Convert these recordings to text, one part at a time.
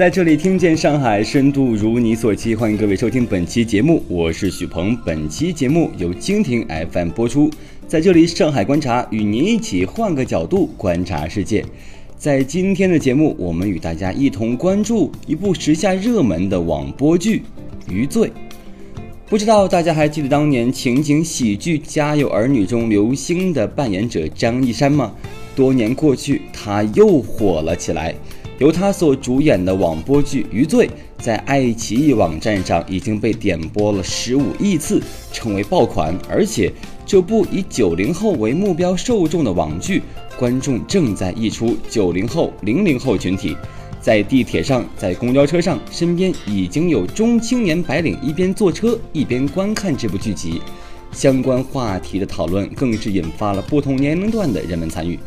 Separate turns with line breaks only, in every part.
在这里听见上海深度如你所期，欢迎各位收听本期节目，我是许鹏。本期节目由蜻蜓 FM 播出。在这里，上海观察与您一起换个角度观察世界。在今天的节目，我们与大家一同关注一部时下热门的网播剧《余罪》。不知道大家还记得当年情景喜剧《家有儿女》中刘星的扮演者张一山吗？多年过去，他又火了起来。由他所主演的网播剧《余罪》在爱奇艺网站上已经被点播了十五亿次，成为爆款。而且，这部以九零后为目标受众的网剧，观众正在溢出九零后、零零后群体。在地铁上，在公交车上，身边已经有中青年白领一边坐车一边观看这部剧集。相关话题的讨论更是引发了不同年龄段的人们参与。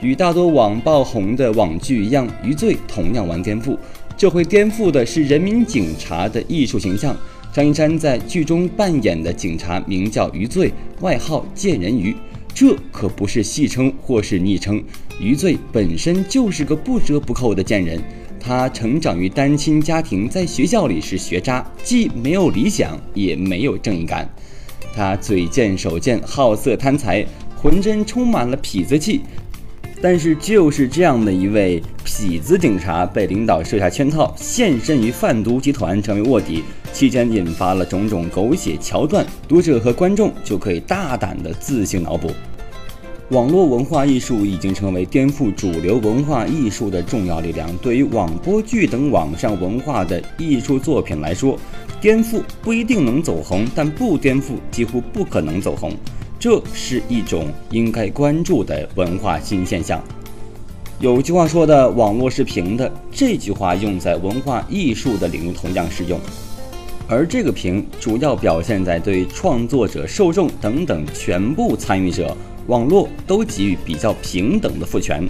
与大多网爆红的网剧一样，《余罪》同样玩颠覆。这回颠覆的是人民警察的艺术形象。张一山在剧中扮演的警察名叫余罪，外号“贱人鱼”。这可不是戏称或是昵称，余罪本身就是个不折不扣的贱人。他成长于单亲家庭，在学校里是学渣，既没有理想，也没有正义感。他嘴贱手贱，好色贪财，浑身充满了痞子气。但是，就是这样的一位痞子警察，被领导设下圈套，现身于贩毒集团，成为卧底，期间引发了种种狗血桥段，读者和观众就可以大胆的自行脑补。网络文化艺术已经成为颠覆主流文化艺术的重要力量。对于网播剧等网上文化的艺术作品来说，颠覆不一定能走红，但不颠覆几乎不可能走红。这是一种应该关注的文化新现象。有句话说的“网络是平的”，这句话用在文化艺术的领域同样适用。而这个平主要表现在对创作者、受众等等全部参与者，网络都给予比较平等的赋权。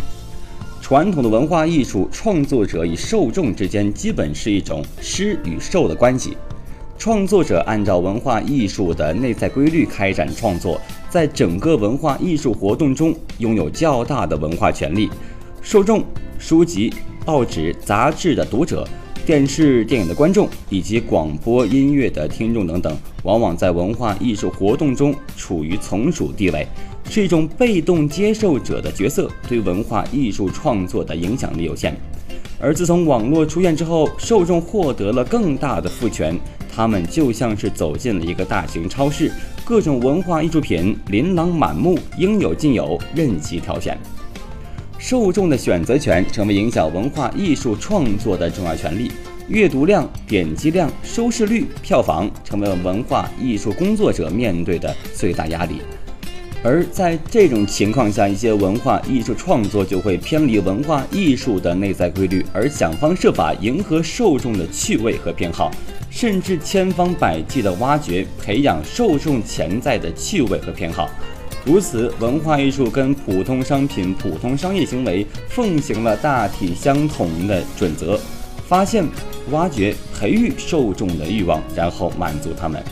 传统的文化艺术创作者与受众之间基本是一种施与受的关系。创作者按照文化艺术的内在规律开展创作，在整个文化艺术活动中拥有较大的文化权利。受众、书籍、报纸、杂志的读者、电视、电影的观众以及广播音乐的听众等等，往往在文化艺术活动中处于从属地位，是一种被动接受者的角色，对文化艺术创作的影响力有限。而自从网络出现之后，受众获得了更大的赋权。他们就像是走进了一个大型超市，各种文化艺术品琳琅满目，应有尽有，任其挑选。受众的选择权成为影响文化艺术创作的重要权利。阅读量、点击量、收视率、票房成为了文化艺术工作者面对的最大压力。而在这种情况下，一些文化艺术创作就会偏离文化艺术的内在规律，而想方设法迎合受众的趣味和偏好。甚至千方百计地挖掘、培养受众潜在的趣味和偏好，如此，文化艺术跟普通商品、普通商业行为奉行了大体相同的准则：发现、挖掘、培育受众的欲望，然后满足他们。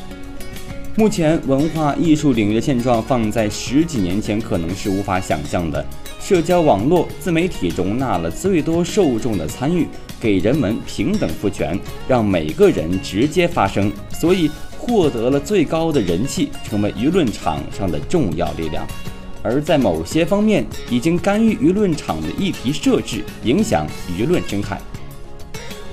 目前，文化艺术领域的现状放在十几年前可能是无法想象的。社交网络、自媒体容纳了最多受众的参与。给人们平等赋权，让每个人直接发声，所以获得了最高的人气，成为舆论场上的重要力量。而在某些方面，已经干预舆论场的议题设置，影响舆论生态。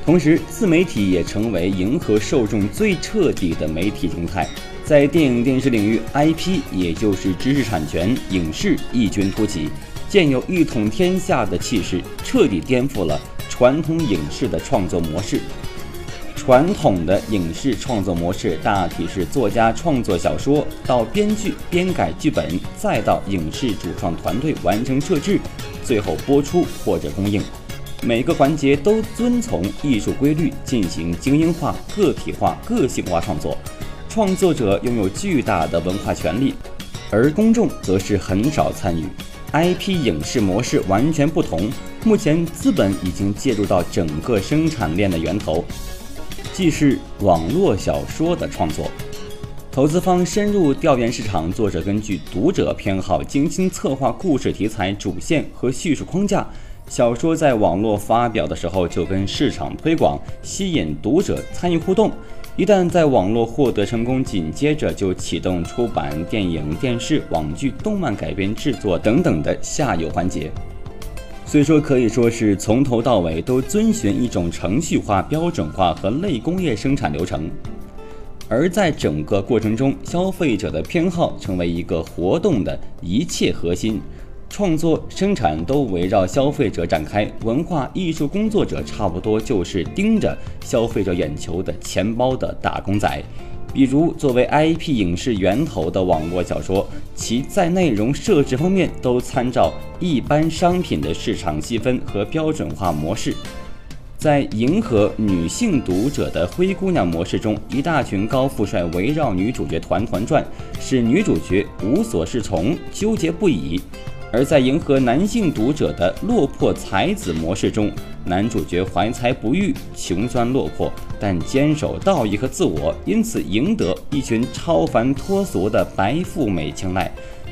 同时，自媒体也成为迎合受众最彻底的媒体形态。在电影电视领域，IP 也就是知识产权、影视异军突起，建有一统天下的气势，彻底颠覆了。传统影视的创作模式，传统的影视创作模式大体是作家创作小说，到编剧编改剧本，再到影视主创团队完成摄制，最后播出或者公映，每个环节都遵从艺术规律进行精英化、个体化、个性化创作，创作者拥有巨大的文化权利，而公众则是很少参与。IP 影视模式完全不同。目前，资本已经介入到整个生产链的源头，既是网络小说的创作。投资方深入调研市场，作者根据读者偏好，精心策划故事题材、主线和叙述框架，小说在网络发表的时候就跟市场推广，吸引读者参与互动。一旦在网络获得成功，紧接着就启动出版电影、电视、网剧、动漫改编制作等等的下游环节。所以说，可以说是从头到尾都遵循一种程序化、标准化和类工业生产流程。而在整个过程中，消费者的偏好成为一个活动的一切核心。创作生产都围绕消费者展开，文化艺术工作者差不多就是盯着消费者眼球的钱包的打工仔。比如，作为 IP 影视源头的网络小说，其在内容设置方面都参照一般商品的市场细分和标准化模式。在迎合女性读者的灰姑娘模式中，一大群高富帅围绕女主角团团转，使女主角无所适从，纠结不已。而在迎合男性读者的落魄才子模式中，男主角怀才不遇，穷酸落魄，但坚守道义和自我，因此赢得一群超凡脱俗的白富美青睐，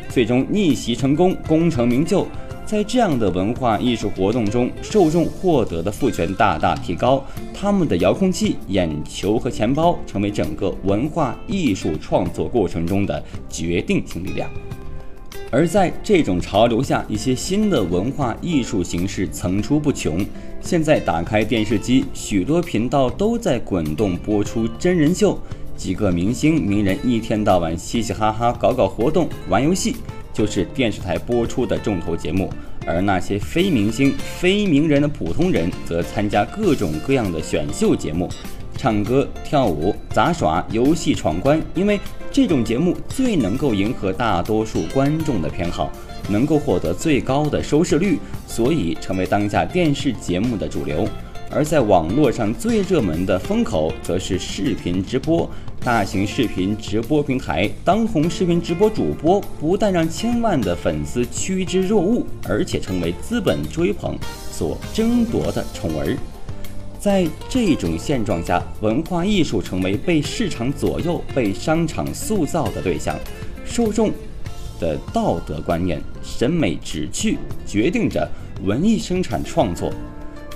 最终逆袭成功，功成名就。在这样的文化艺术活动中，受众获得的赋权大大提高，他们的遥控器、眼球和钱包成为整个文化艺术创作过程中的决定性力量。而在这种潮流下，一些新的文化艺术形式层出不穷。现在打开电视机，许多频道都在滚动播出真人秀，几个明星名人一天到晚嘻嘻哈哈搞搞活动、玩游戏，就是电视台播出的重头节目。而那些非明星、非名人的普通人，则参加各种各样的选秀节目。唱歌、跳舞、杂耍、游戏闯关，因为这种节目最能够迎合大多数观众的偏好，能够获得最高的收视率，所以成为当下电视节目的主流。而在网络上最热门的风口，则是视频直播。大型视频直播平台当红视频直播主播，不但让千万的粉丝趋之若鹜，而且成为资本追捧所争夺的宠儿。在这种现状下，文化艺术成为被市场左右、被商场塑造的对象，受众的道德观念、审美旨趣决定着文艺生产创作。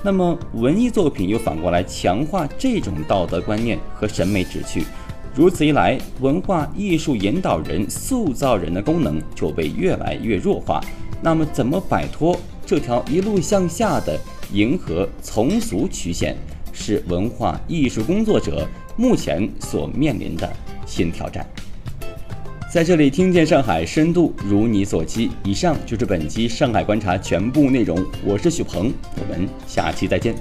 那么，文艺作品又反过来强化这种道德观念和审美旨趣，如此一来，文化艺术引导人、塑造人的功能就被越来越弱化。那么，怎么摆脱这条一路向下的？迎合从俗曲线是文化艺术工作者目前所面临的新挑战。在这里听见上海深度，如你所期。以上就是本期《上海观察》全部内容。我是许鹏，我们下期再见。